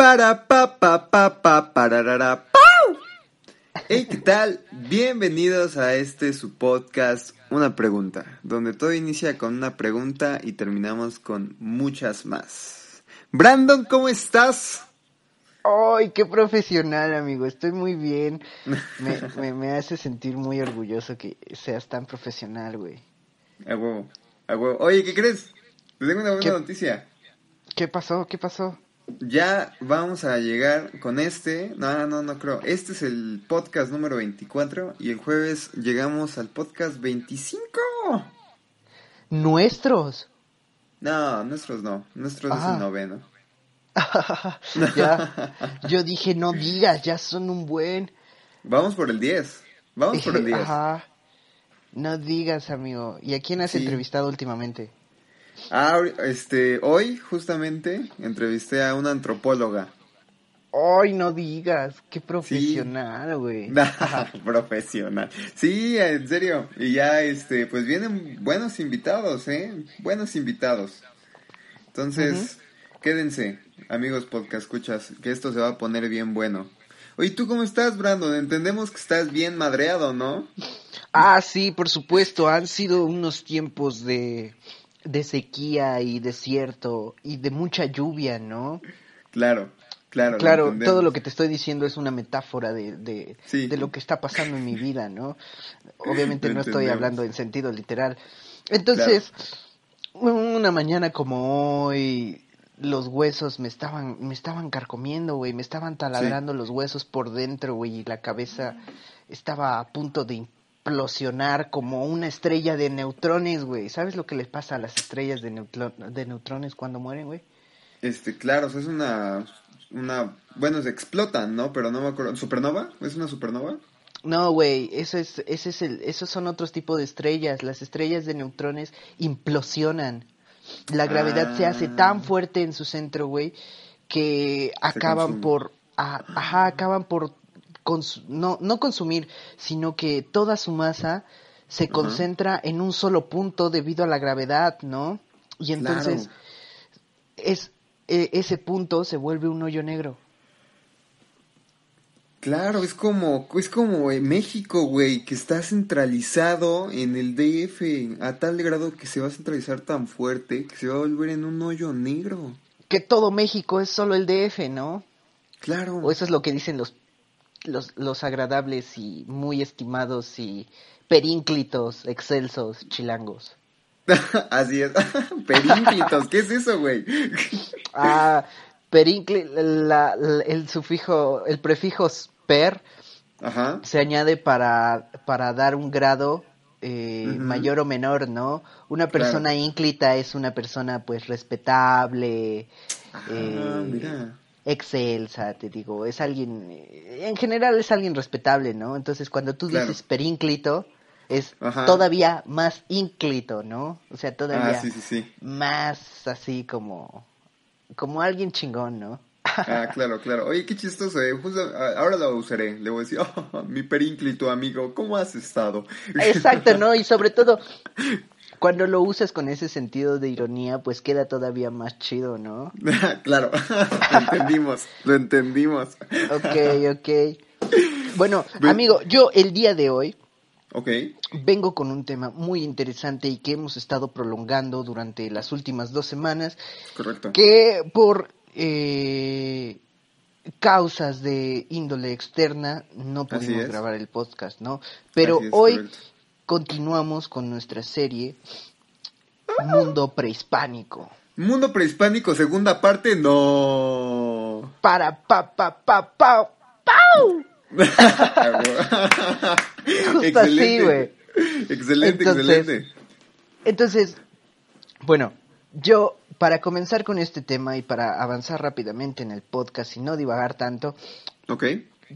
Para pa pa pa pa pararara, ¡pau! Hey, ¿qué tal? Bienvenidos a este su podcast Una pregunta, donde todo inicia con una pregunta y terminamos con muchas más. Brandon, ¿cómo estás? ¡Ay, qué profesional, amigo! Estoy muy bien. Me, me, me hace sentir muy orgulloso que seas tan profesional, güey. A huevo, a huevo. Oye, ¿qué crees? Te tengo una buena ¿Qué? noticia. ¿Qué pasó? ¿Qué pasó? Ya vamos a llegar con este. No, no, no creo. Este es el podcast número 24 y el jueves llegamos al podcast 25. ¡Nuestros! No, nuestros no. Nuestros es Ah. el noveno. ya, yo dije, no digas, ya son un buen. Vamos por el 10. Vamos por el 10. Ajá. No digas, amigo. ¿Y a quién has Sí. entrevistado últimamente? Ah, este, hoy justamente entrevisté a una antropóloga. ¡Ay, no digas! ¡Qué profesional, güey! Profesional. Sí, en serio. Y ya, este, pues vienen buenos invitados, ¿eh? Buenos invitados. Entonces, quédense, amigos podcast escuchas, que esto se va a poner bien bueno. Oye, ¿tú cómo estás, Brandon? Entendemos que estás bien madreado, ¿no? Ah, sí, por supuesto, han sido unos tiempos de, de sequía y desierto y de mucha lluvia, ¿no? Claro, claro. Claro, todo lo que te estoy diciendo es una metáfora de, de, Sí. de lo que está pasando en mi vida, ¿no? Obviamente Lo no estoy hablando en sentido literal. Entonces, una mañana como hoy, los huesos me estaban, me estaban carcomiendo, güey, me estaban taladrando los huesos por dentro, güey, y la cabeza estaba a punto de implosionar como una estrella de neutrones, güey. ¿Sabes lo que les pasa a las estrellas de, neutro- de neutrones cuando mueren, güey? Este, claro, o sea, es una, una, bueno, se explotan, ¿no? Pero no me acuerdo, ¿supernova? ¿Es una supernova? No, güey, eso es, ese es el, esos son otros tipos de estrellas. Las estrellas de neutrones implosionan. La gravedad se hace Ah. tan fuerte en su centro, güey, que acaban consume. por, a- ajá, acaban por, no, no consumir, sino que toda su masa se concentra en un solo punto debido a la gravedad, ¿no? Y entonces Claro. es e- ese punto se vuelve un hoyo negro. Claro, es como, es como eh, México, güey, que está centralizado en el DF a tal grado que se va a centralizar tan fuerte que se va a volver en un hoyo negro. Que todo México es solo el DF, ¿no? Claro. O eso es lo que dicen los, los, los agradables y muy estimados y perínclitos, excelsos, chilangos. Así es. Perínclitos, ¿qué es eso, güey? Ah, perincli, la, la- el sufijo, el prefijo per Ajá. se añade para, para dar un grado eh, mayor o menor, ¿no? Una persona ínclita es una persona pues respetable, Ah, eh, mira. Excelsa, te digo, es alguien, eh, en general es alguien respetable, ¿no? Entonces cuando tú Claro. dices perínclito, es Ajá. todavía más ínclito, ¿no? O sea, todavía Ah, sí, sí, sí. más así como, como alguien chingón, ¿no? Ah, claro, claro. Oye, qué chistoso, eh. Justo, ah, ahora lo usaré. Le voy a decir, oh, mi perínclito amigo, ¿cómo has estado? Exacto, ¿no? Y sobre todo, cuando lo usas con ese sentido de ironía, pues queda todavía más chido, ¿no? claro, lo entendimos, lo entendimos. Ok, ok. Bueno, amigo, yo el día de hoy Ok, vengo con un tema muy interesante y que hemos estado prolongando durante las últimas dos semanas, correcto. que por eh, causas de índole externa no pudimos grabar el podcast, ¿no? Pero es, hoy correcto. Continuamos con nuestra serie Mundo Prehispánico. Mundo prehispánico, segunda parte, no. Para pa pa pa pa pau. Justo así, güey. Excelente, Entonces- excelente. Entonces, bueno, yo para comenzar con este tema y para avanzar rápidamente en el podcast y no divagar tanto, Ok,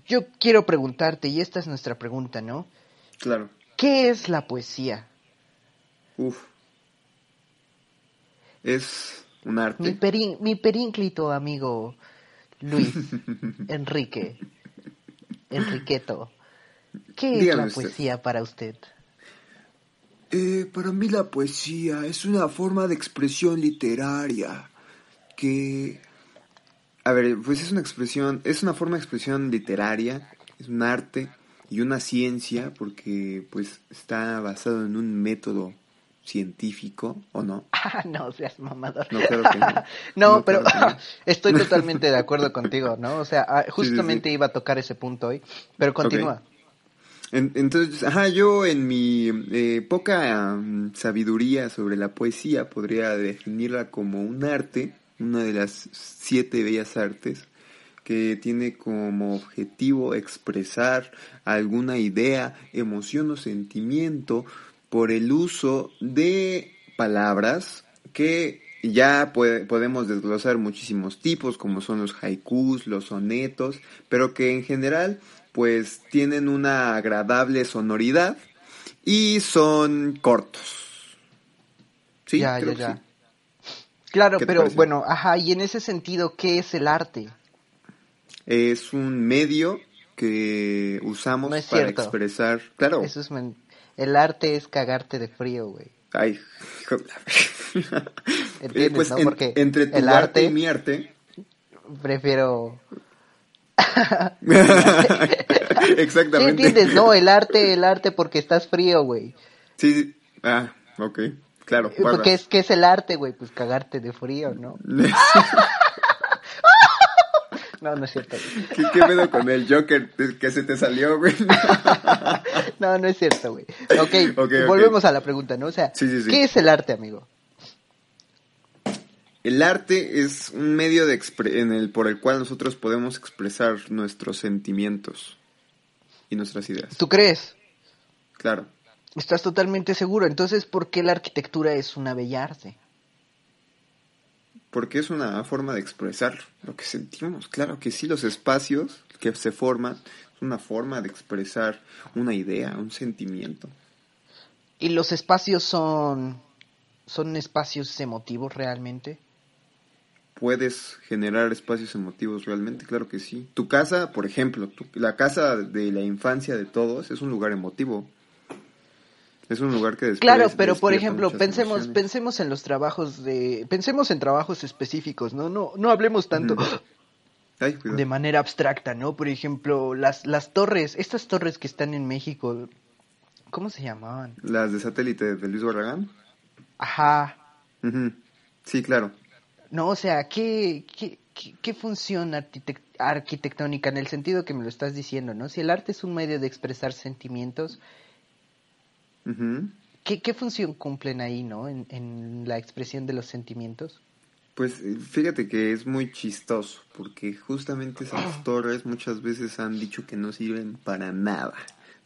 yo quiero preguntarte, y esta es nuestra pregunta, ¿no? claro. ¿Qué es la poesía? Uf. Es un Mi, arte. perín- mi perínclito amigo Luis Enrique Enriqueto. ¿Qué es la usted. poesía para usted? Eh, para mí la poesía es una forma de expresión literaria que A ver, pues es una expresión, es una forma de expresión literaria, es un arte y una ciencia porque pues está basado en un método científico, ¿o no? Ah, no seas mamador. No, claro que no. no, pero estoy totalmente de acuerdo contigo, ¿no? O sea, ah, justamente iba a tocar ese punto hoy, pero continúa. entonces, ajá, yo en mi eh, poca mm, sabiduría sobre la poesía podría definirla como un arte, una de las siete bellas artes, que tiene como objetivo expresar alguna idea, emoción o sentimiento por el uso de palabras que ya podemos desglosar muchísimos tipos, como son los haikus, los sonetos, pero que en general pues tienen una agradable sonoridad y son cortos. Sí, ya, ya, ya. Claro, pero bueno, ajá, y en ese sentido, ¿qué es el arte? Es un medio que usamos para expresar, claro. Eso es el arte es cagarte de frío, güey. Ay, ¿Entiendes, pues no? Porque entre tu arte, y mi arte. Prefiero. Exactamente. ¿Sí entiendes? No, el arte, el arte porque estás frío, güey. Sí, sí. Ah, ok. Claro. Porque es que es el arte, güey, pues cagarte de frío, ¿no? No, no es cierto. ¿Qué, ¿Qué, pedo con el Joker que se te salió, güey? no, no es cierto, güey. Ok, volvemos a la pregunta, ¿no? O sea, ¿qué es el arte, amigo? El arte es un medio de en el, por el cual nosotros podemos expresar nuestros sentimientos y nuestras ideas. ¿Tú crees? Claro. Estás totalmente seguro. Entonces, ¿por qué la arquitectura es una bella arte? Porque es una forma de expresar lo que sentimos. Claro que sí, los espacios que se forman es una forma de expresar una idea, un sentimiento. ¿Y los espacios son, son espacios emotivos realmente? Puedes generar espacios emotivos realmente, claro que sí. Tu casa, por ejemplo, la casa de la infancia de todos es un lugar emotivo. Es un lugar que Claro, pero por ejemplo, pensemos pensemos en los trabajos de pensemos en trabajos específicos, ¿no? No no hablemos tanto de manera abstracta, ¿no? Por ejemplo, las las torres, estas torres que están en México, ¿cómo se llamaban? Las de satélite de Luis Barragán. Ajá. Sí, claro. No, o sea, ¿qué, qué, qué, función arquitectónica en el sentido que me lo estás diciendo, ¿no? Si el arte es un medio de expresar sentimientos, ¿Qué, función cumplen ahí, no? En, la expresión de los sentimientos. Pues eh, fíjate que es muy chistoso, porque justamente esas torres muchas veces han dicho que no sirven para nada,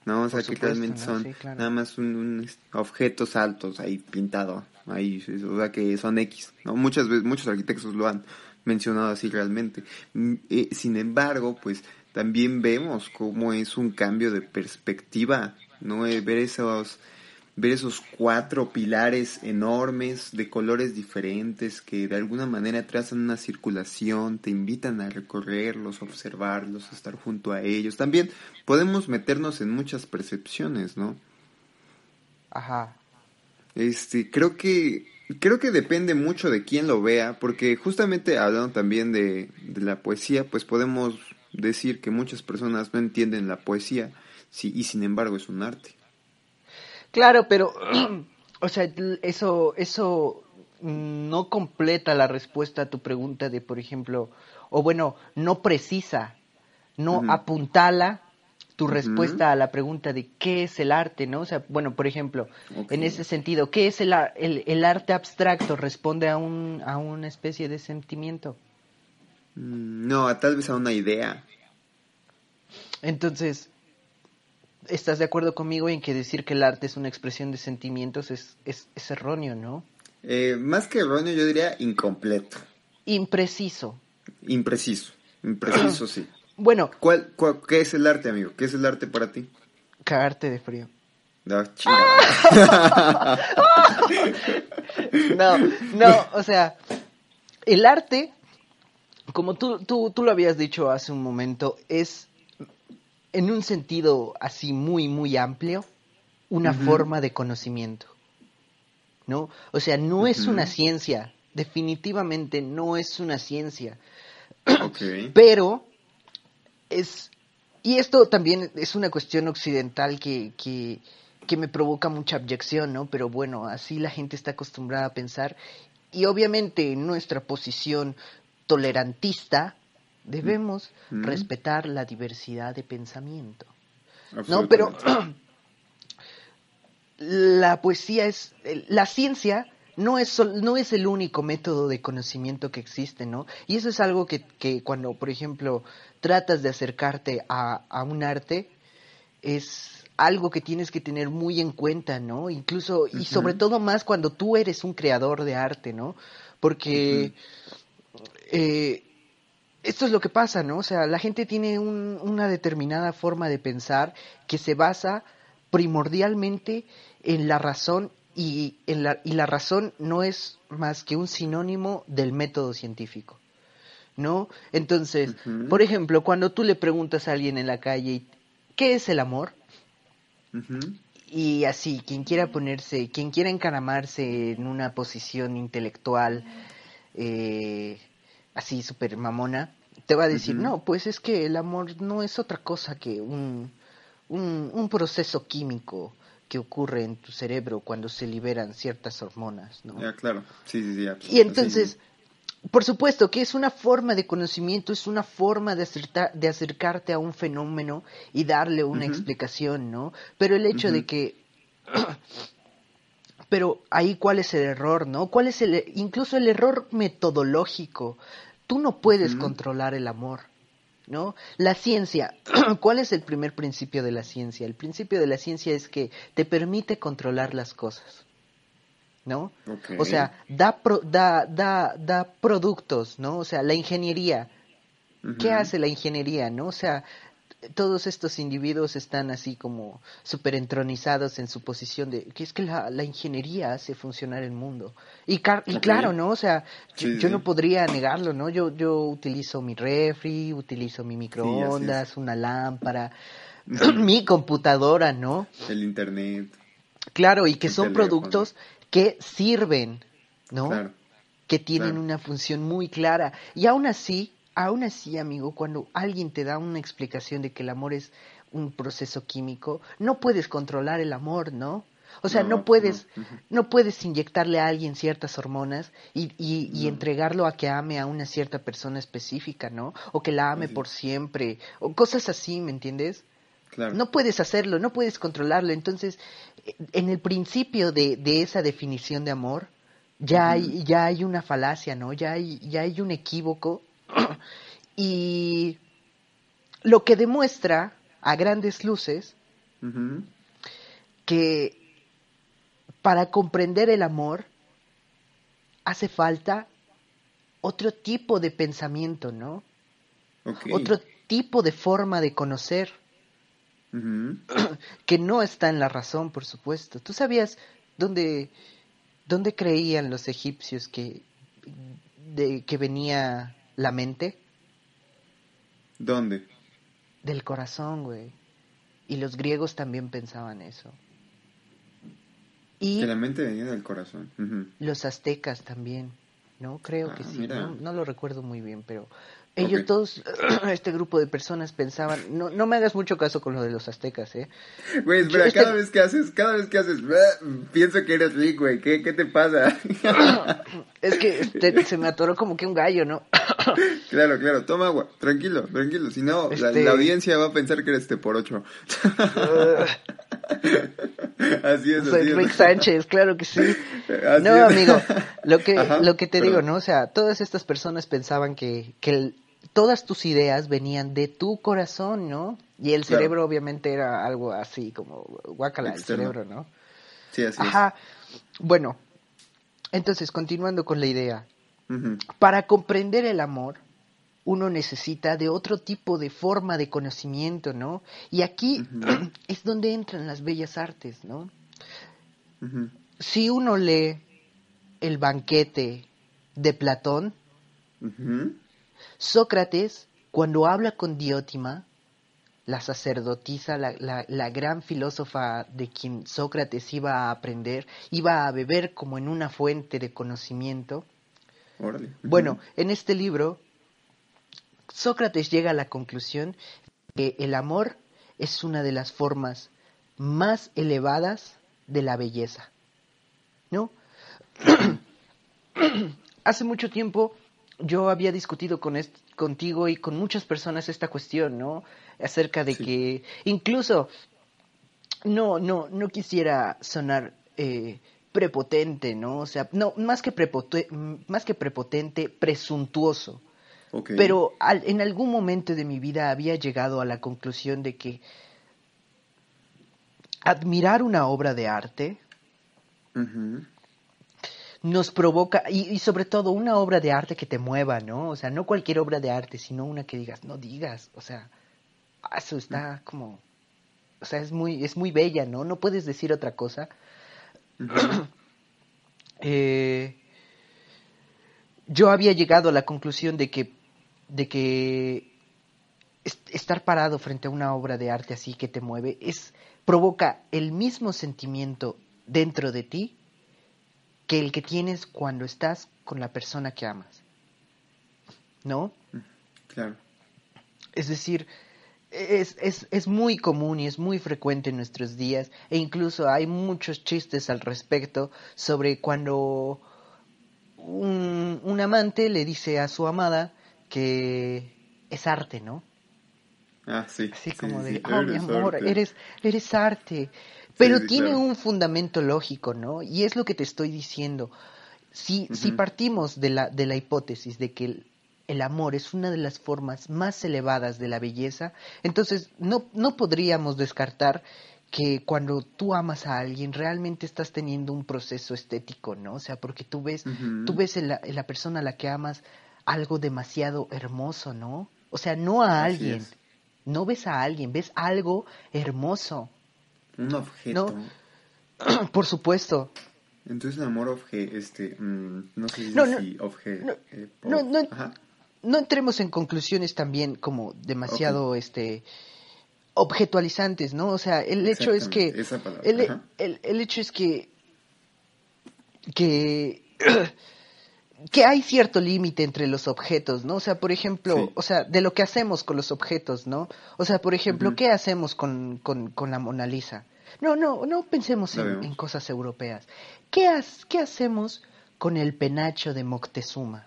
¿no? O sea, que realmente son nada más un, objetos altos ahí pintados, ahí, o sea, que son X, ¿no? Muchas veces, muchos arquitectos lo han mencionado así realmente. Mm, eh, sin embargo, pues también vemos cómo es un cambio de perspectiva ¿no? Eh, ver esos, ver esos cuatro pilares enormes de colores diferentes que de alguna manera trazan una circulación, te invitan a recorrerlos, observarlos, a estar junto a ellos. También podemos meternos en muchas percepciones, ¿no? Ajá. Este, creo que creo que depende mucho de quién lo vea, porque justamente hablando también de, de la poesía, pues podemos decir que muchas personas no entienden la poesía Sí, y sin embargo es un arte. Claro, pero, o sea, eso, eso no completa la respuesta a tu pregunta de, por ejemplo, o bueno, no precisa, no apuntala tu respuesta a la pregunta de qué es el arte, ¿no? O sea, bueno, por ejemplo, en ese sentido, ¿qué es el, el, el, arte abstracto? ¿Responde a, un, a una especie de sentimiento? Mm, no, tal vez a una idea. Entonces, estás de acuerdo conmigo en que decir que el arte es una expresión de sentimientos es, es, erróneo, ¿no? Eh, más que erróneo, yo diría incompleto. Impreciso. Impreciso, impreciso, sí. Bueno. ¿Cuál, qué es el arte, amigo? ¿Qué es el arte para ti? Cagarte de frío. No, no, no, o sea, el arte, como tú, tú, tú lo habías dicho hace un momento, es en un sentido así muy, muy amplio, una forma de conocimiento. ¿No? O sea, no es una ciencia, definitivamente no es una ciencia. Pero es... Y esto también es una cuestión occidental que, que, que me provoca mucha abyección, ¿no? Pero bueno, así la gente está acostumbrada a pensar. Y obviamente en nuestra posición tolerantista debemos respetar la diversidad de pensamiento. No, pero la poesía es, la ciencia no es, no es el único método de conocimiento que existe, ¿no? Y eso es algo que, que cuando, por ejemplo, tratas de acercarte a, a, un arte, es algo que tienes que tener muy en cuenta, ¿no? Incluso, y sobre todo más cuando tú eres un creador de arte, ¿no? Porque eh, esto es lo que pasa, ¿no? O sea, la gente tiene una determinada forma de pensar que se basa primordialmente en la razón y, en la, y la razón no es más que un sinónimo del método científico, ¿no? Entonces, por ejemplo, cuando tú le preguntas a alguien en la calle, ¿qué es el amor? Y así, quien quiera ponerse, quien quiera encaramarse en una posición intelectual, eh, así súper mamona, te va a decir, no, pues es que el amor no es otra cosa que un, un, proceso químico que ocurre en tu cerebro cuando se liberan ciertas hormonas, ¿no? Ya, claro, sí, sí, sí. Y entonces, por supuesto que es una forma de conocimiento, es una forma de, de acercarte a un fenómeno y darle una explicación, ¿no? Pero el hecho de que... Pero ahí cuál es el error, ¿no? ¿Cuál es el incluso el error metodológico? Tú no puedes controlar el amor, ¿no? La ciencia, ¿cuál es el primer principio de la ciencia? El principio de la ciencia es que te permite controlar las cosas, ¿no? O sea, da, da, da, da productos, ¿no? O sea, la ingeniería, ¿qué hace la ingeniería, no? O sea, todos estos individuos están así como súper entronizados en su posición de que es que la, la ingeniería hace funcionar el mundo. Y, y claro, ¿no? O sea, yo, no podría negarlo, ¿no? Yo, yo utilizo mi refri, utilizo mi microondas, una lámpara, mi computadora, ¿no? El internet. Claro, y que son productos que sirven, ¿no? Que tienen una función muy clara. Y aún así, aún así, amigo, cuando alguien te da una explicación de que el amor es un proceso químico, no puedes controlar el amor, ¿no? O sea, no, puedes, no. puedes inyectarle a alguien ciertas hormonas y, y, entregarlo a que ame a una cierta persona específica, ¿no? O que la ame por siempre, o cosas así, ¿me entiendes? Claro. No puedes hacerlo, no puedes controlarlo. Entonces, en el principio de, de esa definición de amor, ya, hay, ya hay una falacia, ¿no? Ya hay, ya hay un equívoco y lo que demuestra a grandes luces que para comprender el amor hace falta otro tipo de pensamiento, ¿no? Otro tipo de forma de conocer que no está en la razón, por supuesto. ¿Tú sabías dónde, dónde creían los egipcios que, de, que venía la mente? ¿Dónde? Del corazón, güey. Y los griegos también pensaban eso. Y que la mente venía del corazón. Los aztecas también, ¿no? Creo que ah, sí. No, lo recuerdo muy bien, pero ellos todos, este grupo de personas pensaban, no, no me hagas mucho caso con lo de los aztecas, ¿eh? Güey, espera, este cada vez que haces, cada vez que haces, pienso que eres Rick, güey, ¿Qué, ¿qué te pasa? es que se me atoró como que un gallo, ¿no? claro, claro, toma agua, tranquilo, tranquilo, si no, la, este audiencia va a pensar que eres este por ocho. así es, Soy Rick Sánchez, claro que sí. no, amigo, lo que, lo que te digo, ¿no? O sea, todas estas personas pensaban que, que todas tus ideas venían de tu corazón, ¿no? Y el cerebro obviamente era algo así, como guacala, el cerebro, ¿no? Sí, así Ajá. Bueno, entonces, continuando con la idea. Para comprender el amor, uno necesita de otro tipo de forma de conocimiento, ¿no? Y aquí es donde entran las bellas artes, ¿no? Si uno lee el banquete de Platón, Sócrates, cuando habla con Diótima, la sacerdotisa, la, la, gran filósofa de quien Sócrates iba a aprender, iba a beber como en una fuente de conocimiento. Bueno, en este libro, Sócrates llega a la conclusión que el amor es una de las formas más elevadas de la belleza. ¿No? Hace mucho tiempo yo había discutido con contigo y con muchas personas esta cuestión, ¿no? Acerca de que incluso no, no, no quisiera sonar eh, prepotente, ¿no? O sea, no, más que, prepotente, más que prepotente, presuntuoso. Pero en algún momento de mi vida había llegado a la conclusión de que admirar una obra de arte nos provoca, y, sobre todo una obra de arte que te mueva, ¿no? O sea, no cualquier obra de arte, sino una que digas, no digas, o sea, eso está como, o sea, es muy, es muy bella, ¿no? No puedes decir otra cosa. Eh, yo había llegado a la conclusión de que, de que estar parado frente a una obra de arte así que te mueve es provoca el mismo sentimiento dentro de ti que el que tienes cuando estás con la persona que amas. ¿No? Claro. Es decir, es, es, es, muy común y es muy frecuente en nuestros días e incluso hay muchos chistes al respecto sobre cuando un, un amante le dice a su amada que es arte, ¿no? Ah, sí. Así como de, oh, mi amor, eres, eres arte. Pero tiene un fundamento lógico, ¿no? Y es lo que te estoy diciendo. Si, si partimos de la, de la hipótesis de que el, amor es una de las formas más elevadas de la belleza, entonces no, no podríamos descartar que cuando tú amas a alguien realmente estás teniendo un proceso estético, ¿no? O sea, porque tú ves, tú ves en la, en la, persona a la que amas algo demasiado hermoso, ¿no? O sea, no a alguien, no ves a alguien, ves algo hermoso. Un objeto. Por supuesto. Entonces el amor objeto, este, mm, no sé si no, no, eh, no, no, entremos en conclusiones también como demasiado, este, objetualizantes, ¿no? O sea, el hecho es que, el, el, el hecho es que, que que hay cierto límite entre los objetos, ¿no? O sea, por ejemplo, o sea, de lo que hacemos con los objetos, ¿no? O sea, por ejemplo, ¿qué hacemos con, con, con, la Mona Lisa? No, no, no pensemos en, cosas europeas. ¿Qué, ¿Qué hacemos con el penacho de Moctezuma?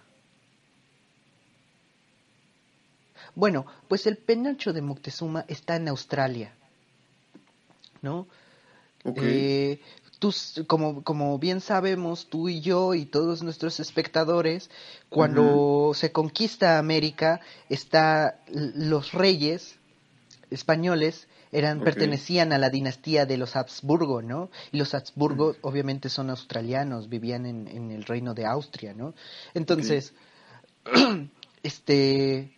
Bueno, pues el penacho de Moctezuma está en Australia, ¿no? Okay. Eh, como, como bien sabemos, tú y yo y todos nuestros espectadores, cuando se conquista América, está los reyes españoles eran pertenecían a la dinastía de los Habsburgo, ¿no? Y los Habsburgo obviamente son australianos, vivían en, en, el reino de Austria, ¿no? Entonces, este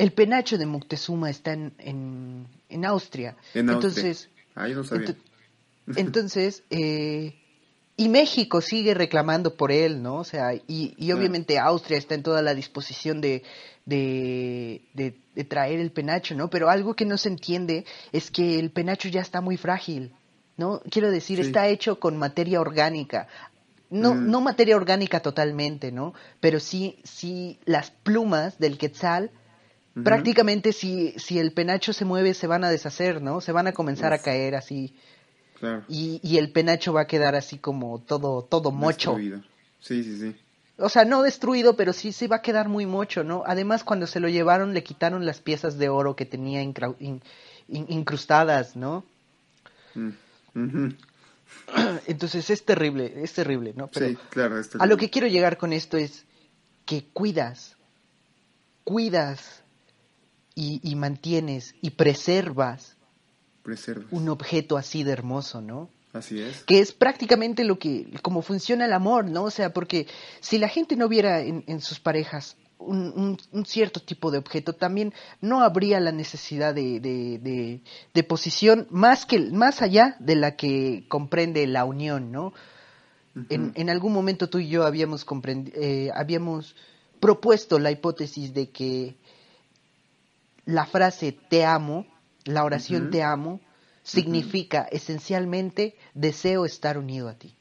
el penacho de Moctezuma está en, en, en Austria. Entonces, Ah, yo no sabía. Entonces, eh, y México sigue reclamando por él, ¿no? O sea, y, y obviamente Austria está en toda la disposición de, de, de, traer el penacho, ¿no? Pero algo que no se entiende es que el penacho ya está muy frágil, ¿no? Quiero decir, está hecho con materia orgánica. No, mm. no materia orgánica totalmente, ¿no? Pero sí, sí las plumas del quetzal prácticamente si, si el penacho se mueve se van a deshacer, ¿no? Se van a comenzar a caer así y, y, el penacho va a quedar así como todo, todo mocho. Sí, sí, sí. O sea, no destruido, pero sí, sí va a quedar muy mocho, ¿no? Además, cuando se lo llevaron, le quitaron las piezas de oro que tenía incrustadas, ¿no? Mm, Entonces es terrible, es terrible, ¿no? sí, claro, es A lo que quiero llegar con esto es que cuidas, cuidas y, y mantienes y preservas un objeto así de hermoso, ¿no? Así es. Que es prácticamente lo que, como funciona el amor, ¿no? O sea, porque si la gente no viera en, sus parejas un, cierto tipo de objeto, también no habría la necesidad de, de, de, posición más, que, más allá de la que comprende la unión, ¿no? en, en, algún momento tú y yo habíamos, eh, habíamos propuesto la hipótesis de que la frase te amo la oración te amo significa esencialmente deseo estar unido a ti.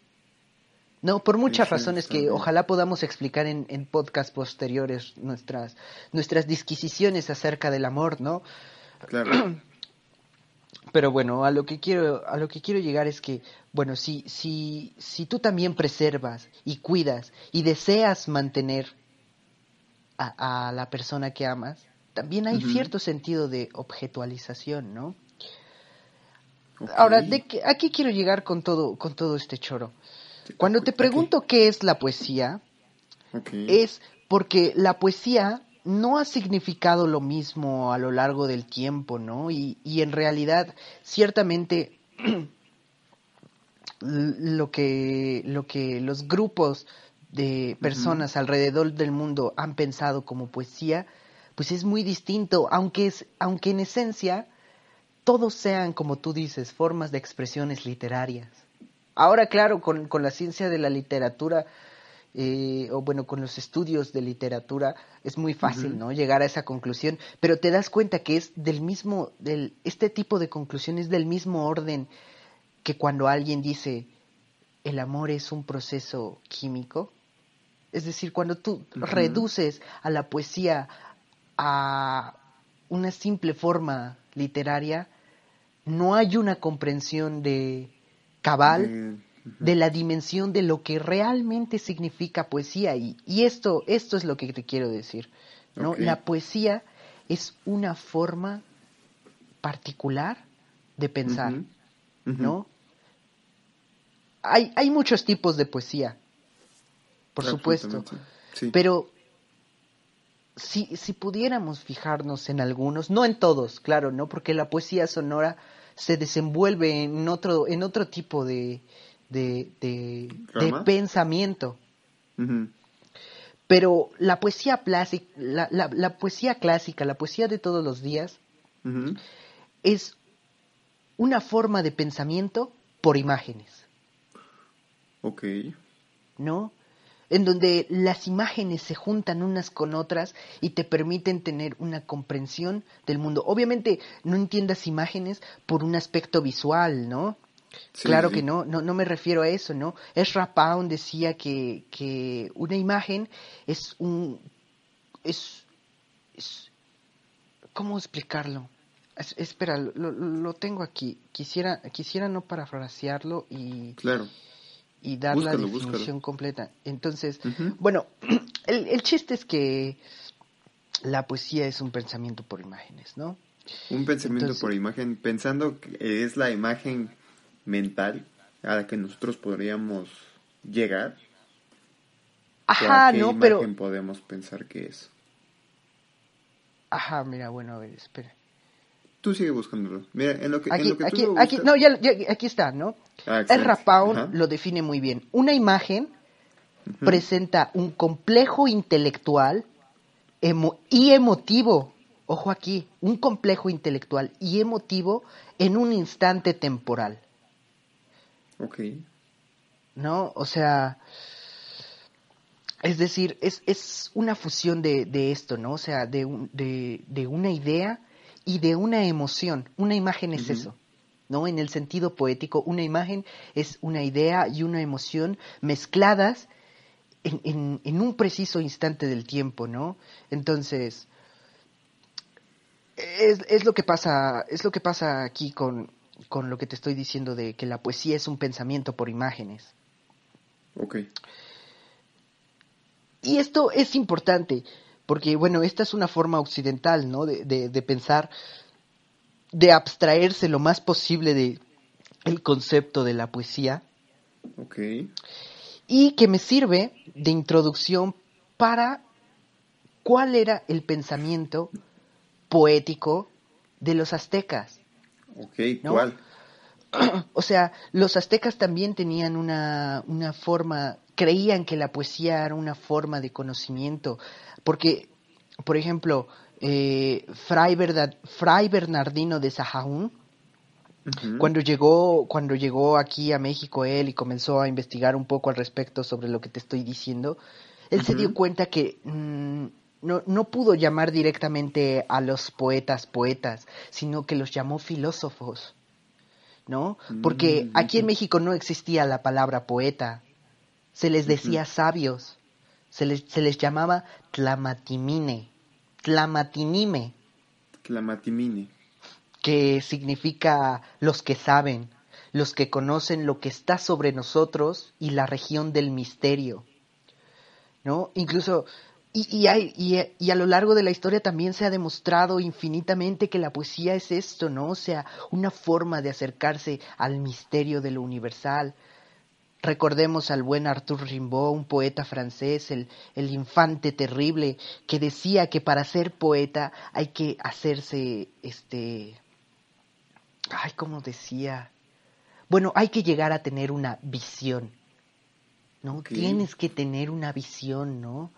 No, por muchas razones que ojalá podamos explicar en, en podcast posteriores nuestras, nuestras disquisiciones acerca del amor, ¿no? Claro. Pero bueno, a lo que quiero, a lo que quiero llegar es que, bueno, si, si, si tú también preservas y cuidas y deseas mantener a, la persona que amas, también hay cierto sentido de objetualización, ¿no? Ahora, ¿de qué, ¿a qué quiero llegar con todo, con todo este choro? Cuando te pregunto qué es la poesía, es porque la poesía no ha significado lo mismo a lo largo del tiempo, ¿no? Y, y en realidad, ciertamente, lo que, lo que los grupos de personas alrededor del mundo han pensado como poesía, pues es muy distinto, aunque, es, aunque en esencia todos sean, como tú dices, formas de expresiones literarias. Ahora, claro, con, con la ciencia de la literatura, eh, o bueno, con los estudios de literatura, es muy fácil, ¿no? Llegar a esa conclusión, pero te das cuenta que es del mismo, del, este tipo de conclusión es del mismo orden que cuando alguien dice, el amor es un proceso químico. Es decir, cuando tú reduces a la poesía a una simple forma literaria, no hay una comprensión de cabal de la dimensión de lo que realmente significa poesía. Y, y esto, esto es lo que te quiero decir. ¿no? La poesía es una forma particular de pensar, ¿no? Hay, hay muchos tipos de poesía, por supuesto, pero si, si pudiéramos fijarnos en algunos, no en todos, claro, ¿no? Porque la poesía sonora se desenvuelve en otro, en otro tipo de, de, de, pensamiento. Pero la poesía, la, la, poesía clásica, la poesía de todos los días, es una forma de pensamiento por imágenes. Ok. ¿No? En donde las imágenes se juntan unas con otras y te permiten tener una comprensión del mundo. Obviamente no entiendas imágenes por un aspecto visual, ¿no? claro que no, no, no me refiero a eso, ¿no? Ezra Pound decía que, que una imagen es un... Es, ¿Cómo explicarlo? espera, lo, lo, tengo aquí. Quisiera, quisiera no parafrasearlo y... Claro. Y dar la definición completa. Entonces, bueno, el, el chiste es que la poesía es un pensamiento por imágenes, ¿no? Un pensamiento por imagen, pensando que es la imagen mental a la que nosotros podríamos llegar. Ajá, qué no, imagen pero podemos pensar que es. Ajá, mira, bueno, a ver, espera. Tú sigue buscándolo. Mira, en lo que, aquí, en lo que aquí, tú aquí, no, ya, ya, aquí está, ¿no? Ah, el Rapaun lo define muy bien. Una imagen presenta un complejo intelectual emo y emotivo. Ojo aquí, un complejo intelectual y emotivo en un instante temporal. Ok. ¿No? O sea, es decir, es, es una fusión de, de, esto, ¿no? O sea, de, de, de, una idea y de una emoción. Una imagen es eso, ¿no? En el sentido poético, una imagen es una idea y una emoción mezcladas en, en, en un preciso instante del tiempo, ¿no? Entonces, es, es, lo que pasa, es lo que pasa aquí con, con lo que te estoy diciendo de que la poesía es un pensamiento por imágenes. Ok. Y esto es importante, porque bueno, esta es una forma occidental, ¿no? De, de, pensar, de abstraerse lo más posible de el concepto de la poesía. Ok. Y que me sirve de introducción para cuál era el pensamiento poético de los aztecas. Ok, ¿cuál? O sea, los aztecas también tenían una, una forma, creían que la poesía era una forma de conocimiento, porque, por ejemplo, eh, Fray, Fray, Bernardino de Sahagún, cuando llegó, cuando llegó aquí a México él y comenzó a investigar un poco al respecto sobre lo que te estoy diciendo, él se dio cuenta que mm, no, no pudo llamar directamente a los poetas poetas, sino que los llamó filósofos, ¿no? Porque mm, aquí en México no existía la palabra poeta, se les decía sabios, se les, se les llamaba tlamatimine, tlamatinime. Tlamatimine. Que significa los que saben, los que conocen lo que está sobre nosotros y la región del misterio. ¿No? Incluso y, y, hay, y, a lo largo de la historia también se ha demostrado infinitamente que la poesía es esto, ¿no? O sea, una forma de acercarse al misterio de lo universal. Recordemos al buen Arthur Rimbaud, un poeta francés, el, el infante terrible, que decía que para ser poeta hay que hacerse, este, ay, ¿cómo decía? Bueno, hay que llegar a tener una visión, ¿no? Tienes que tener una visión, ¿no?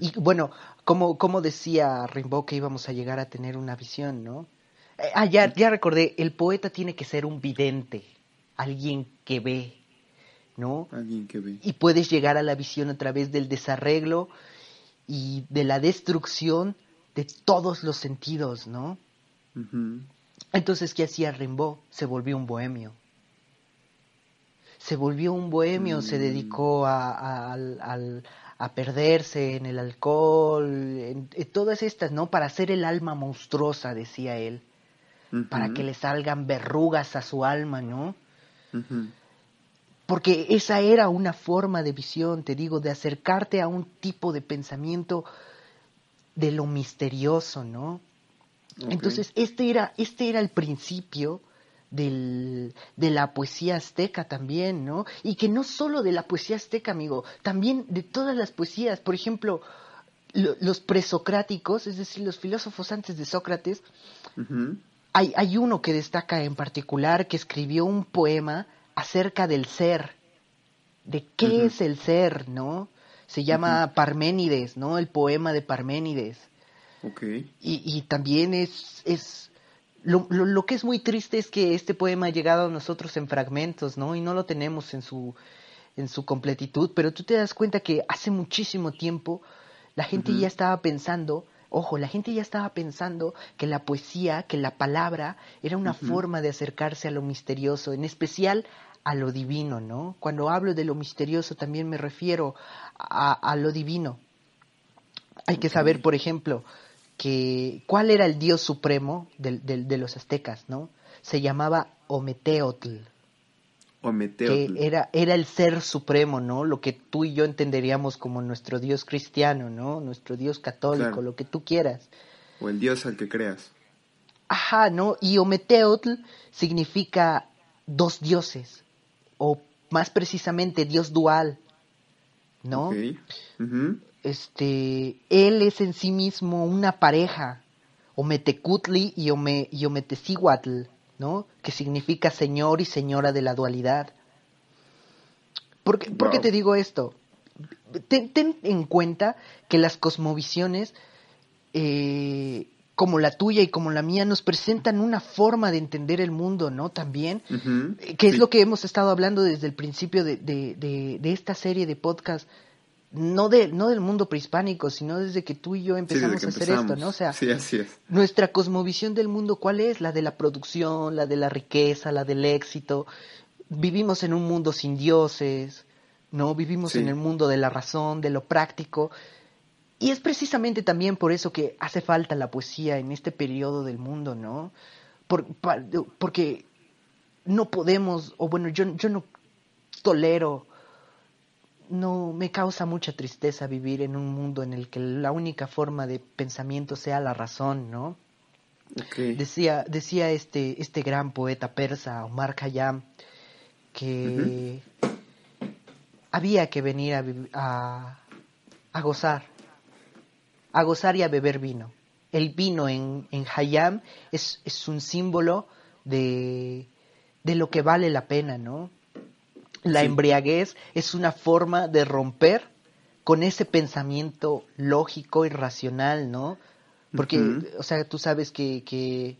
Y bueno, como, como decía Rimbaud que íbamos a llegar a tener una visión, ¿no? Eh, ah, ya, ya recordé, el poeta tiene que ser un vidente, alguien que ve, ¿no? Alguien que ve. Y puedes llegar a la visión a través del desarreglo y de la destrucción de todos los sentidos, ¿no? Entonces, ¿qué hacía Rimbaud? Se volvió un bohemio. Se volvió un bohemio, se mm. dedicó a, a perderse en el alcohol, en, todas estas, ¿no? Para hacer el alma monstruosa, decía él, para que le salgan verrugas a su alma, ¿no? Porque esa era una forma de visión, te digo, de acercarte a un tipo de pensamiento de lo misterioso, ¿no? Entonces, este era, este era el principio del, de la poesía azteca también, ¿no? Y que no solo de la poesía azteca, amigo, también de todas las poesías. Por ejemplo, los presocráticos, es decir, los filósofos antes de Sócrates, hay, hay uno que destaca en particular que escribió un poema acerca del ser, de qué es el ser, ¿no? Se llama Parménides, ¿no? El poema de Parménides. Okay. Y, y también es, es lo, lo, que es muy triste es que este poema ha llegado a nosotros en fragmentos, ¿no? Y no lo tenemos en su, en su completitud, pero tú te das cuenta que hace muchísimo tiempo la gente ya estaba pensando, ojo, la gente ya estaba pensando que la poesía, que la palabra era una forma de acercarse a lo misterioso, en especial a lo divino, ¿no? Cuando hablo de lo misterioso también me refiero a, a lo divino. Hay que saber, por ejemplo, que cuál era el dios supremo de, de, los aztecas, ¿no? Se llamaba Ometeotl. Ometeotl. Que era, era el ser supremo, ¿no? Lo que tú y yo entenderíamos como nuestro dios cristiano, ¿no? Nuestro dios católico, lo que tú quieras. O el dios al que creas. Ajá, ¿no? Y Ometeotl significa dos dioses, o más precisamente dios dual, ¿no? Okay este, él es en sí mismo una pareja, Ometecutli y, Ome, y ¿no? Que significa señor y señora de la dualidad. ¿Por qué, te digo esto? Ten, en cuenta que las cosmovisiones, eh, como la tuya y como la mía, nos presentan una forma de entender el mundo, ¿no? También, eh, que es lo que hemos estado hablando desde el principio de, de, de esta serie de podcast no, de, no del mundo prehispánico, sino desde que tú y yo empezamos a hacer esto, ¿no? O sea, sí, así es. nuestra cosmovisión del mundo, ¿cuál es? La de la producción, la de la riqueza, la del éxito. Vivimos en un mundo sin dioses, ¿no? Vivimos en el mundo de la razón, de lo práctico. Y es precisamente también por eso que hace falta la poesía en este periodo del mundo, ¿no? porque no podemos, o bueno, yo, yo no tolero no me causa mucha tristeza vivir en un mundo en el que la única forma de pensamiento sea la razón, ¿no? Decía, decía este, este gran poeta persa, Omar Khayyam, que había que venir a, a, a, gozar, a gozar y a beber vino. El vino en, en Hayam es, es un símbolo de, de lo que vale la pena, ¿no? La embriaguez es una forma de romper con ese pensamiento lógico y racional, ¿no? Porque, o sea, tú sabes que, que,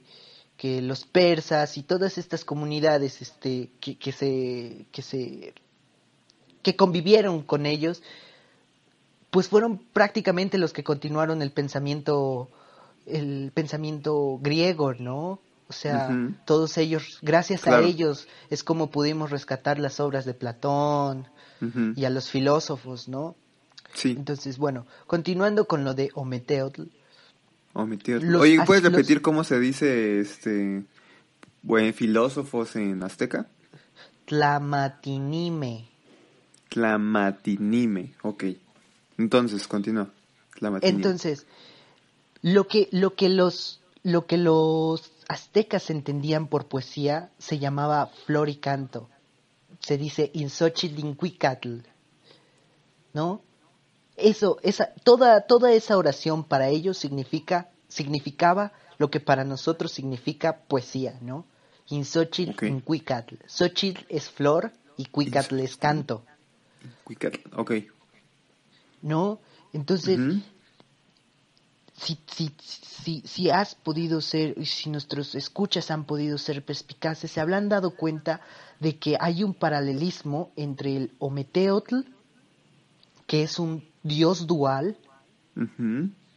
que, los persas y todas estas comunidades este, que, que, se, que, se, que convivieron con ellos, pues fueron prácticamente los que continuaron el pensamiento, el pensamiento griego, ¿no? O sea, todos ellos, gracias a ellos, es como pudimos rescatar las obras de Platón y a los filósofos, ¿no? Sí. Entonces, bueno, continuando con lo de Ometeotl. Ometeotl. Oye, ¿puedes repetir cómo se dice este buen filósofos en azteca? Tlamatinime. Tlamatinime, ok. Entonces, continúa. Entonces, lo que, lo que los, lo que los aztecas entendían por poesía se llamaba flor y canto. Se dice Insochilincuicatl. ¿No? Eso, esa, toda, toda esa oración para ellos significa, significaba lo que para nosotros significa poesía, ¿no? Insochilincuicatl. Xochitl es flor y cuicatl es canto. Cuicatl, ok. ¿No? Entonces, si, si, si, si has podido ser, si nuestros escuchas han podido ser perspicaces, se habrán dado cuenta de que hay un paralelismo entre el Ometeotl, que es un dios dual,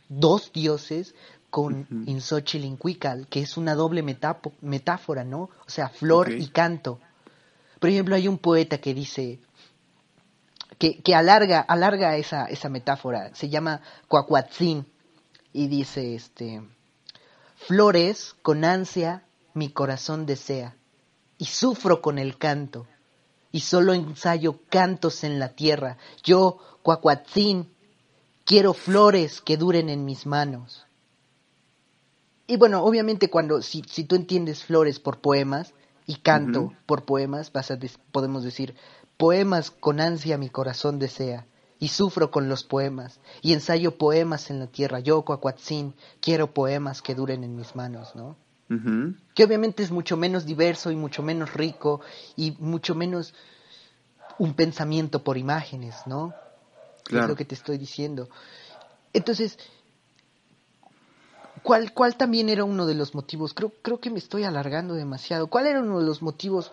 dos dioses, con uh que es una doble metáfora, ¿no? O sea, flor y canto. Por ejemplo, hay un poeta que dice, que, que alarga, alarga esa, esa metáfora, se llama Cuacuatzin, y dice este flores con ansia mi corazón desea y sufro con el canto y solo ensayo cantos en la tierra. Yo cuacuatzín quiero flores que duren en mis manos y bueno obviamente cuando si, si tú entiendes flores por poemas y canto por poemas vas a podemos decir poemas con ansia mi corazón desea y sufro con los poemas, y ensayo poemas en la tierra. Yo, Cuacuatzin, quiero poemas que duren en mis manos, ¿no? Que obviamente es mucho menos diverso y mucho menos rico y mucho menos un pensamiento por imágenes, ¿no? Es lo que te estoy diciendo. Entonces, ¿cuál, ¿cuál también era uno de los motivos? Creo, creo que me estoy alargando demasiado. ¿Cuál era uno de los motivos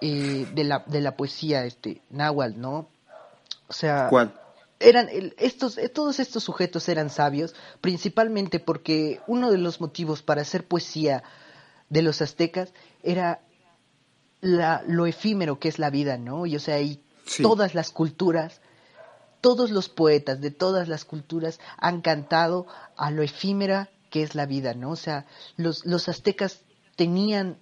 eh, de, la, de la poesía este, náhuatl, no? O sea, ¿Cuál? eran estos eh, todos estos sujetos eran sabios principalmente porque uno de los motivos para hacer poesía de los aztecas era la, lo efímero que es la vida no y o sea y todas las culturas todos los poetas de todas las culturas han cantado a lo efímera que es la vida no o sea los los aztecas tenían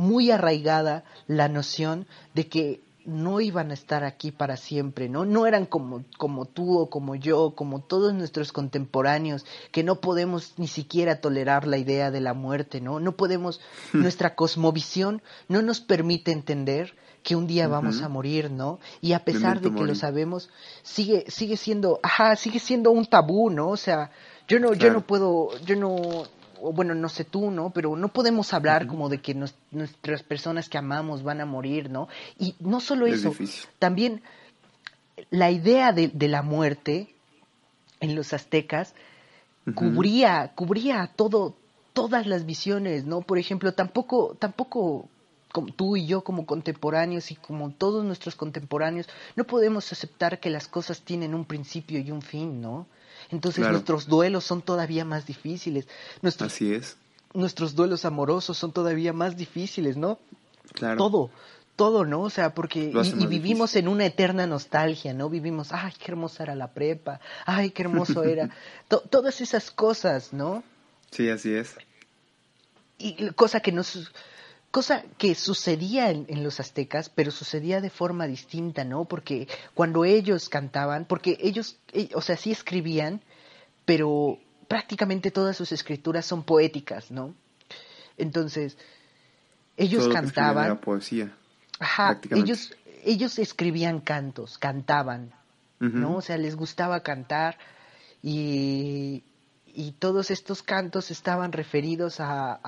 muy arraigada la noción de que no iban a estar aquí para siempre, ¿no? No eran como, como tú o como yo, como todos nuestros contemporáneos, que no podemos ni siquiera tolerar la idea de la muerte, ¿no? No podemos, hmm. nuestra cosmovisión no nos permite entender que un día vamos a morir, ¿no? Y a pesar de que lo sabemos, sigue, sigue siendo, ajá, sigue siendo un tabú, ¿no? O sea, yo no, yo no puedo, yo no, o bueno, no sé tú, ¿no? Pero no podemos hablar como de que nuestras personas que amamos van a morir, ¿no? Y no solo eso, también la idea de, de, la muerte en los aztecas cubría, cubría todo, todas las visiones, ¿no? Por ejemplo, tampoco, tampoco como tú y yo como contemporáneos y como todos nuestros contemporáneos, no podemos aceptar que las cosas tienen un principio y un fin, ¿no? Entonces nuestros duelos son todavía más difíciles. Nuestros, Así es. Nuestros duelos amorosos son todavía más difíciles, ¿no? Claro. Todo, todo, ¿no? O sea, porque y, vivimos en una eterna nostalgia, ¿no? Vivimos, ay, qué hermosa era la prepa, ay, qué hermoso era, todas esas cosas, ¿no? Sí, así es. Y cosa que nos cosa que sucedía en, los aztecas, pero sucedía de forma distinta, ¿no? Porque cuando ellos cantaban, porque ellos, eh, o sea, sí escribían, pero prácticamente todas sus escrituras son poéticas, ¿no? Entonces, ellos cantaban. Era poesía. Ajá, ellos, ellos escribían cantos, cantaban, ¿no? O sea, les gustaba cantar y, y todos estos cantos estaban referidos a,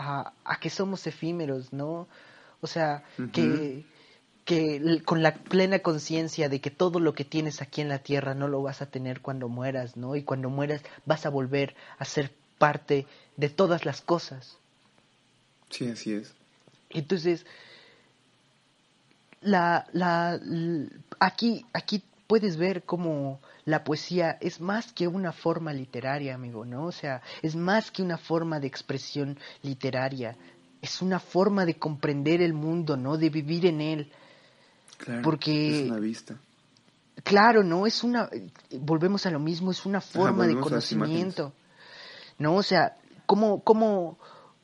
a, que somos efímeros, ¿no? O sea, que, que con la plena conciencia de que todo lo que tienes aquí en la tierra no lo vas a tener cuando mueras, ¿no? Y cuando mueras vas a volver a ser parte de todas las cosas. Sí, así es. Entonces, la, la, aquí, aquí puedes ver cómo la poesía es más que una forma literaria, amigo, ¿no? O sea, es más que una forma de expresión literaria. es una forma de comprender el mundo, ¿no? De vivir en él. Claro, Porque es una vista. Claro, no es una, volvemos a lo mismo, es una forma de conocimiento, ¿no? O sea, como, como,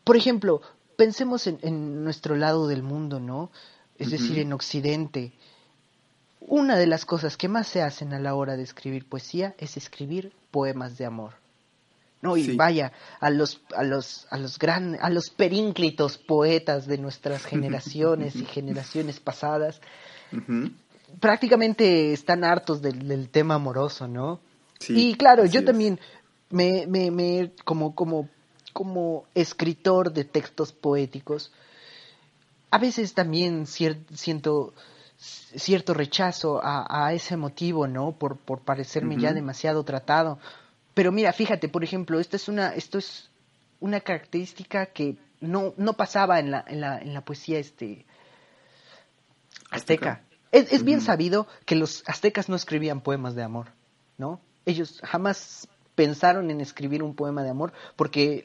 por ejemplo, pensemos en, en nuestro lado del mundo, ¿no? Es decir, en Occidente. Una de las cosas que más se hacen a la hora de escribir poesía es escribir poemas de amor. No, y vaya, a los, a los, a los gran, a los perínclitos poetas de nuestras generaciones y generaciones pasadas, prácticamente están hartos del, tema amoroso, ¿no? y claro, yo también me, me, me, como, como, como escritor de textos poéticos, a veces también siento cierto rechazo a, ese motivo, ¿no? Por, por parecerme ya demasiado tratado. Pero mira, fíjate, por ejemplo, esta es una, esto es una característica que no, no pasaba en la, en la, en la poesía este, azteca. Es, es bien sabido que los aztecas no escribían poemas de amor, ¿no? Ellos jamás pensaron en escribir un poema de amor porque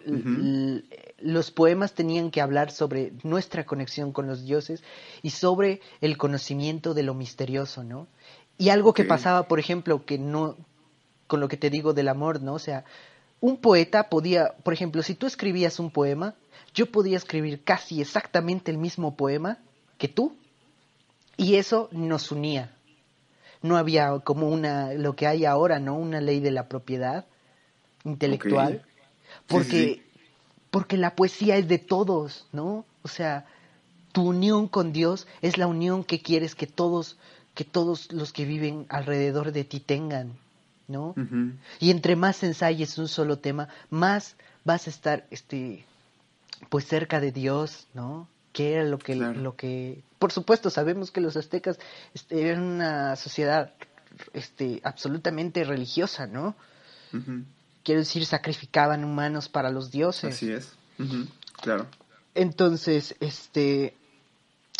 los poemas tenían que hablar sobre nuestra conexión con los dioses y sobre el conocimiento de lo misterioso, ¿no? Y algo que pasaba, por ejemplo, que no con lo que te digo del amor, ¿no? O sea, un poeta podía, por ejemplo, si tú escribías un poema, yo podía escribir casi exactamente el mismo poema que tú, y eso nos unía. No había como una, lo que hay ahora, ¿no? Una ley de la propiedad intelectual. Porque, porque la poesía es de todos, ¿no? O sea, tu unión con Dios es la unión que quieres que todos, que todos los que viven alrededor de ti tengan, ¿no? Y entre más ensayes un solo tema, más vas a estar, este, pues cerca de Dios, ¿no? Que era lo que, lo que por supuesto, sabemos que los aztecas este, eran una sociedad este, absolutamente religiosa, ¿no? Quiero decir, sacrificaban humanos para los dioses. Así es, claro. Entonces, este,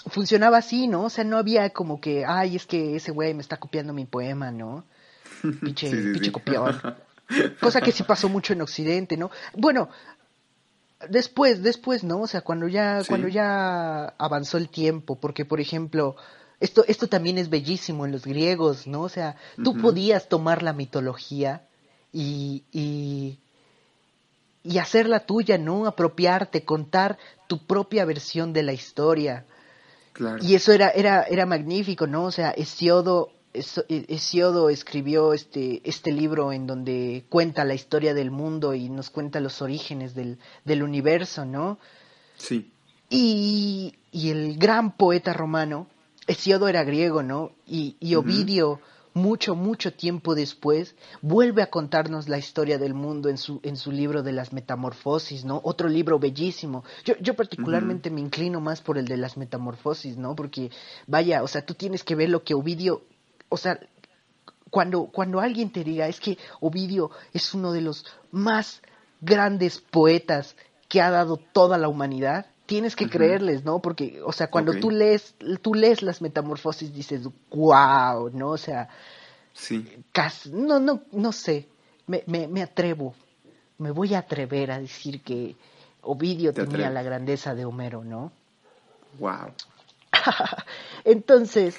funcionaba así, ¿no? O sea, no había como que, ay, es que ese güey me está copiando mi poema, ¿no? Pinche, pinche copión. Cosa que sí pasó mucho en Occidente, ¿no? Bueno, después, después, ¿no? O sea, cuando ya, cuando ya avanzó el tiempo, porque por ejemplo, esto, esto también es bellísimo en los griegos, ¿no? O sea, tú podías tomar la mitología y, y, y hacerla tuya, ¿no? Apropiarte, contar tu propia versión de la historia. Claro. Y eso era, era, era magnífico, ¿no? O sea, Hesiodo Hesiodo escribió este, este libro en donde cuenta la historia del mundo y nos cuenta los orígenes del, del universo, ¿no? Sí. Y, y, el gran poeta romano, Hesiodo era griego, ¿no? Y, y Ovidio, mucho, mucho tiempo después, vuelve a contarnos la historia del mundo en su, en su libro de las metamorfosis, ¿no? Otro libro bellísimo. Yo, yo particularmente me inclino más por el de las metamorfosis, ¿no? Porque, vaya, o sea, tú tienes que ver lo que Ovidio o sea, cuando, cuando alguien te diga es que Ovidio es uno de los más grandes poetas que ha dado toda la humanidad, tienes que creerles, ¿no? Porque, o sea, cuando tú lees, tú lees las metamorfosis dices, wow, ¿no? O sea, sí. no, no, no sé, me, me, me, atrevo, me voy a atrever a decir que Ovidio tenía la grandeza de Homero, ¿no? Wow. Entonces,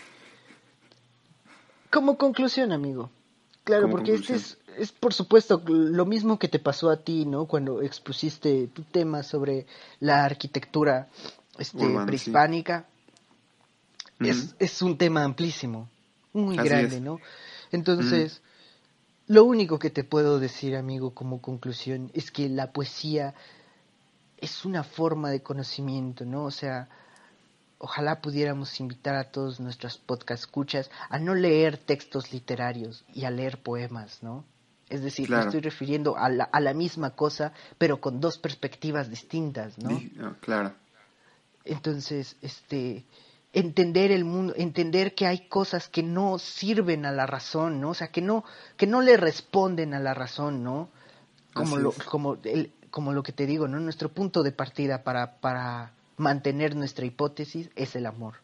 como conclusión, amigo. Claro, porque este es, es, por supuesto, lo mismo que te pasó a ti, ¿no? Cuando expusiste tu tema sobre la arquitectura este, prehispánica. es, es, un tema amplísimo, muy grande, ¿no? Entonces, lo único que te puedo decir, amigo, como conclusión, es que la poesía es una forma de conocimiento, ¿no? O sea, ojalá pudiéramos invitar a todos nuestros podcast escuchas a no leer textos literarios y a leer poemas, ¿no? Es decir, me estoy refiriendo a la, a la misma cosa, pero con dos perspectivas distintas, ¿no? claro. Entonces, este, entender el mundo, entender que hay cosas que no sirven a la razón, ¿no? O sea, que no, que no le responden a la razón, ¿no? Como lo, como el, como lo que te digo, ¿no? Nuestro punto de partida para, para mantener nuestra hipótesis es el amor.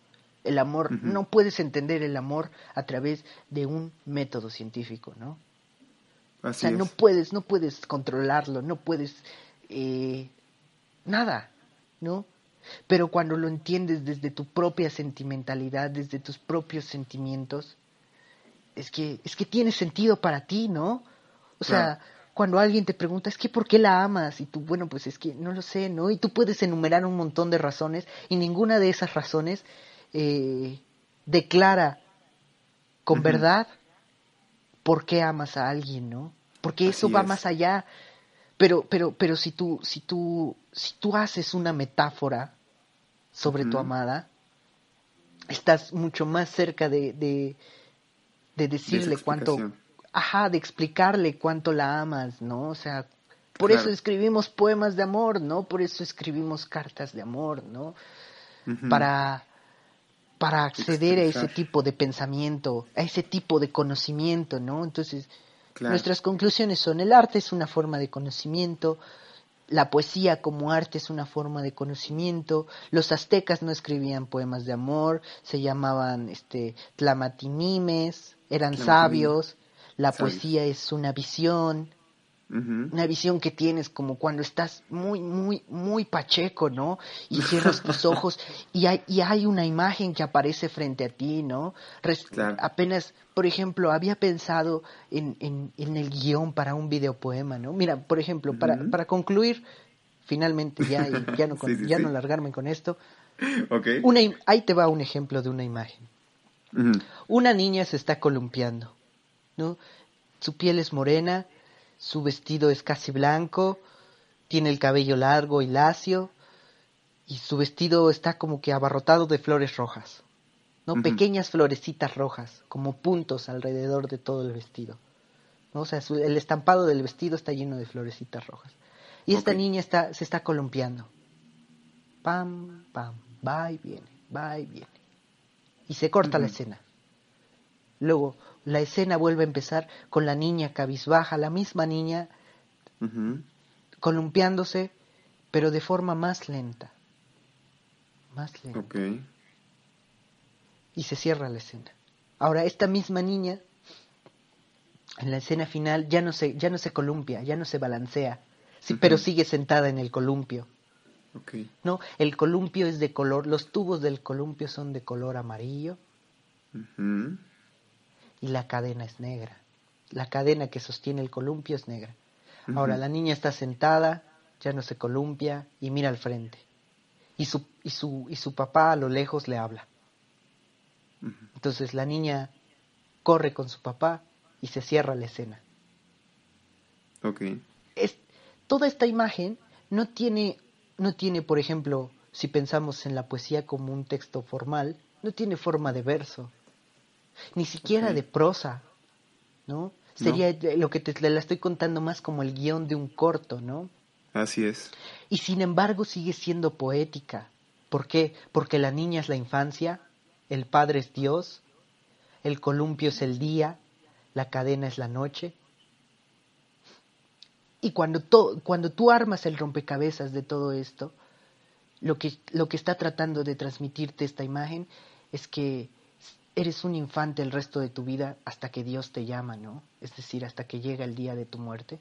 El amor, no puedes entender el amor a través de un método científico, ¿no? O sea, no puedes, no puedes controlarlo, no puedes eh, nada, ¿no? pero cuando lo entiendes desde tu propia sentimentalidad, desde tus propios sentimientos, es que, es que tiene sentido para ti, ¿no? O sea, cuando alguien te pregunta, es que ¿por qué la amas? Y tú, bueno, pues es que no lo sé, ¿no? Y tú puedes enumerar un montón de razones y ninguna de esas razones eh, declara con verdad por qué amas a alguien, ¿no? Porque eso va más allá. Pero, pero, pero si tú, si tú, si tú haces una metáfora sobre tu amada, estás mucho más cerca de, de, de decirle cuánto, ajá, de explicarle cuánto la amas, ¿no? O sea, por eso escribimos poemas de amor, ¿no? Por eso escribimos cartas de amor, ¿no? Para para acceder a ese tipo de pensamiento, a ese tipo de conocimiento, ¿no? Entonces, nuestras conclusiones son el arte es una forma de conocimiento, la poesía como arte es una forma de conocimiento, los aztecas no escribían poemas de amor, se llamaban este tlamatinimes, eran sabios, la poesía es una visión, una visión que tienes como cuando estás muy, muy, muy pacheco, ¿no? Y cierras tus ojos y hay, y hay una imagen que aparece frente a ti, ¿no? Apenas, por ejemplo, había pensado en, en, en, el guion para un videopoema, ¿no? Mira, por ejemplo, para, para concluir, finalmente ya, ya, no, ya no largarme con esto, okay. una, ahí te va un ejemplo de una imagen. Una niña se está columpiando, ¿no? Su piel es morena, su vestido es casi blanco, tiene el cabello largo y lacio, y su vestido está como que abarrotado de flores rojas, ¿no? Pequeñas florecitas rojas, como puntos alrededor de todo el vestido. ¿no? O sea, el estampado del vestido está lleno de florecitas rojas. Y esta niña está, se está columpiando. Pam, pam, va y viene, va y viene. Y se corta la escena. Luego la escena vuelve a empezar con la niña cabizbaja, la misma niña columpiándose, pero de forma más lenta. Más lenta. Y se cierra la escena. Ahora, esta misma niña, en la escena final, ya no se, ya no se columpia, ya no se balancea, sí, pero sigue sentada en el columpio. No, el columpio es de color, los tubos del columpio son de color amarillo y la cadena es negra. La cadena que sostiene el columpio es negra. Ahora la niña está sentada, ya no se columpia y mira al frente. Y su, y su, y su papá a lo lejos le habla. Entonces la niña corre con su papá y se cierra la escena. Okay. Es, toda esta imagen no tiene, no tiene, por ejemplo, si pensamos en la poesía como un texto formal, no tiene forma de verso ni siquiera de prosa, ¿no? Sería lo que te la estoy contando más como el guion de un corto, ¿no? Así es. Y sin embargo sigue siendo poética. ¿Por qué? Porque la niña es la infancia, el padre es Dios, el columpio es el día, la cadena es la noche. Y cuando, cuando tú armas el rompecabezas de todo esto, lo que, lo que está tratando de transmitirte esta imagen es que eres un infante el resto de tu vida hasta que Dios te llama, ¿no? Es decir, hasta que llega el día de tu muerte.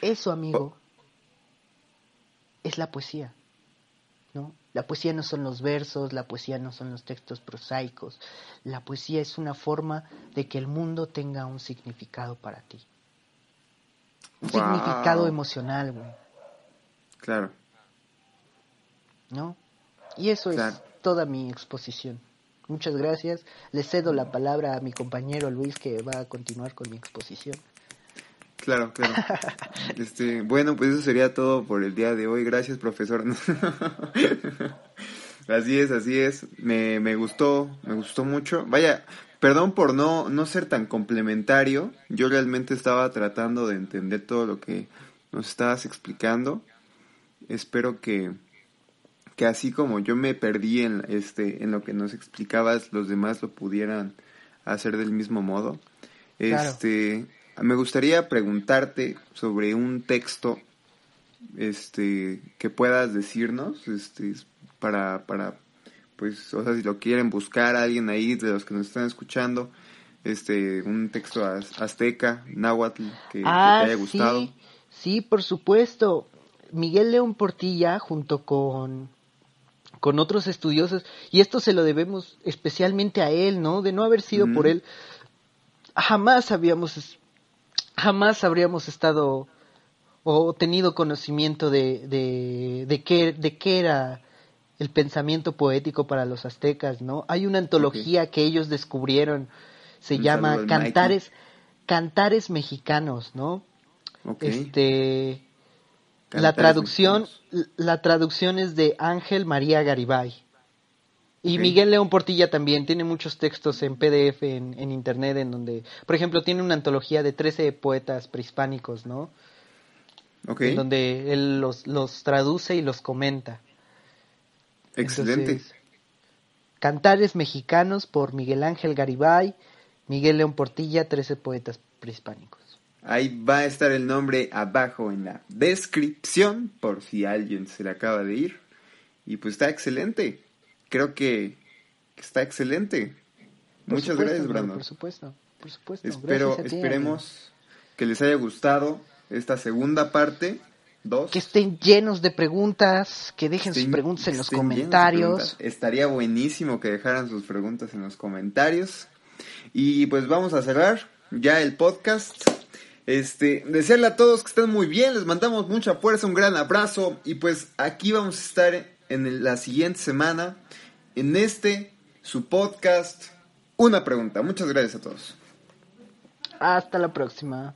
Eso, amigo, es la poesía, ¿no? La poesía no son los versos, la poesía no son los textos prosaicos, la poesía es una forma de que el mundo tenga un significado para ti. Un significado emocional, güey. Claro. ¿No? Y eso es toda mi exposición. Muchas gracias. Le cedo la palabra a mi compañero Luis que va a continuar con mi exposición. Claro, claro. Este, bueno, pues eso sería todo por el día de hoy. Gracias, profesor. así es, así es. Me, me gustó, me gustó mucho. Vaya, perdón por no, no ser tan complementario. Yo realmente estaba tratando de entender todo lo que nos estabas explicando. Espero que, que así como yo me perdí en, este, en lo que nos explicabas, los demás lo pudieran hacer del mismo modo. Este, me gustaría preguntarte sobre un texto este que puedas decirnos este para para pues o sea si lo quieren buscar alguien ahí de los que nos están escuchando este un texto azteca náhuatl que, te ah, haya gustado. Sí, sí por supuesto. Miguel León Portilla, junto con, con otros estudiosos, y esto se lo debemos especialmente a él, ¿no? De no haber sido por él, jamás habíamos, jamás habríamos estado o tenido conocimiento de, de, de, qué, de qué era el pensamiento poético para los aztecas, ¿no? Hay una antología que ellos descubrieron, se llama Cantares, Cantares Mexicanos, ¿no? Este, la traducción, la traducción es de Ángel María Garibay. Y Miguel León Portilla también tiene muchos textos en PDF en, en, internet en donde, por ejemplo, tiene una antología de 13 poetas prehispánicos, ¿no? En donde él los, los traduce y los comenta. Excelente. Cantares mexicanos por Miguel Ángel Garibay, Miguel León Portilla, 13 poetas prehispánicos. Ahí va a estar el nombre abajo en la descripción por si alguien se le acaba de ir. Y pues está excelente. Creo que está excelente. Muchas gracias, Brandon. Por supuesto, por supuesto. Espero, esperemos que les haya gustado esta segunda parte. Dos. Que estén llenos de preguntas, que dejen sus preguntas en los comentarios. Estaría buenísimo que dejaran sus preguntas en los comentarios. Y pues vamos a cerrar ya el podcast. Este, desearle a todos que estén muy bien, les mandamos mucha fuerza, un gran abrazo y pues aquí vamos a estar en la siguiente semana en este su podcast Una pregunta. Muchas gracias a todos. Hasta la próxima.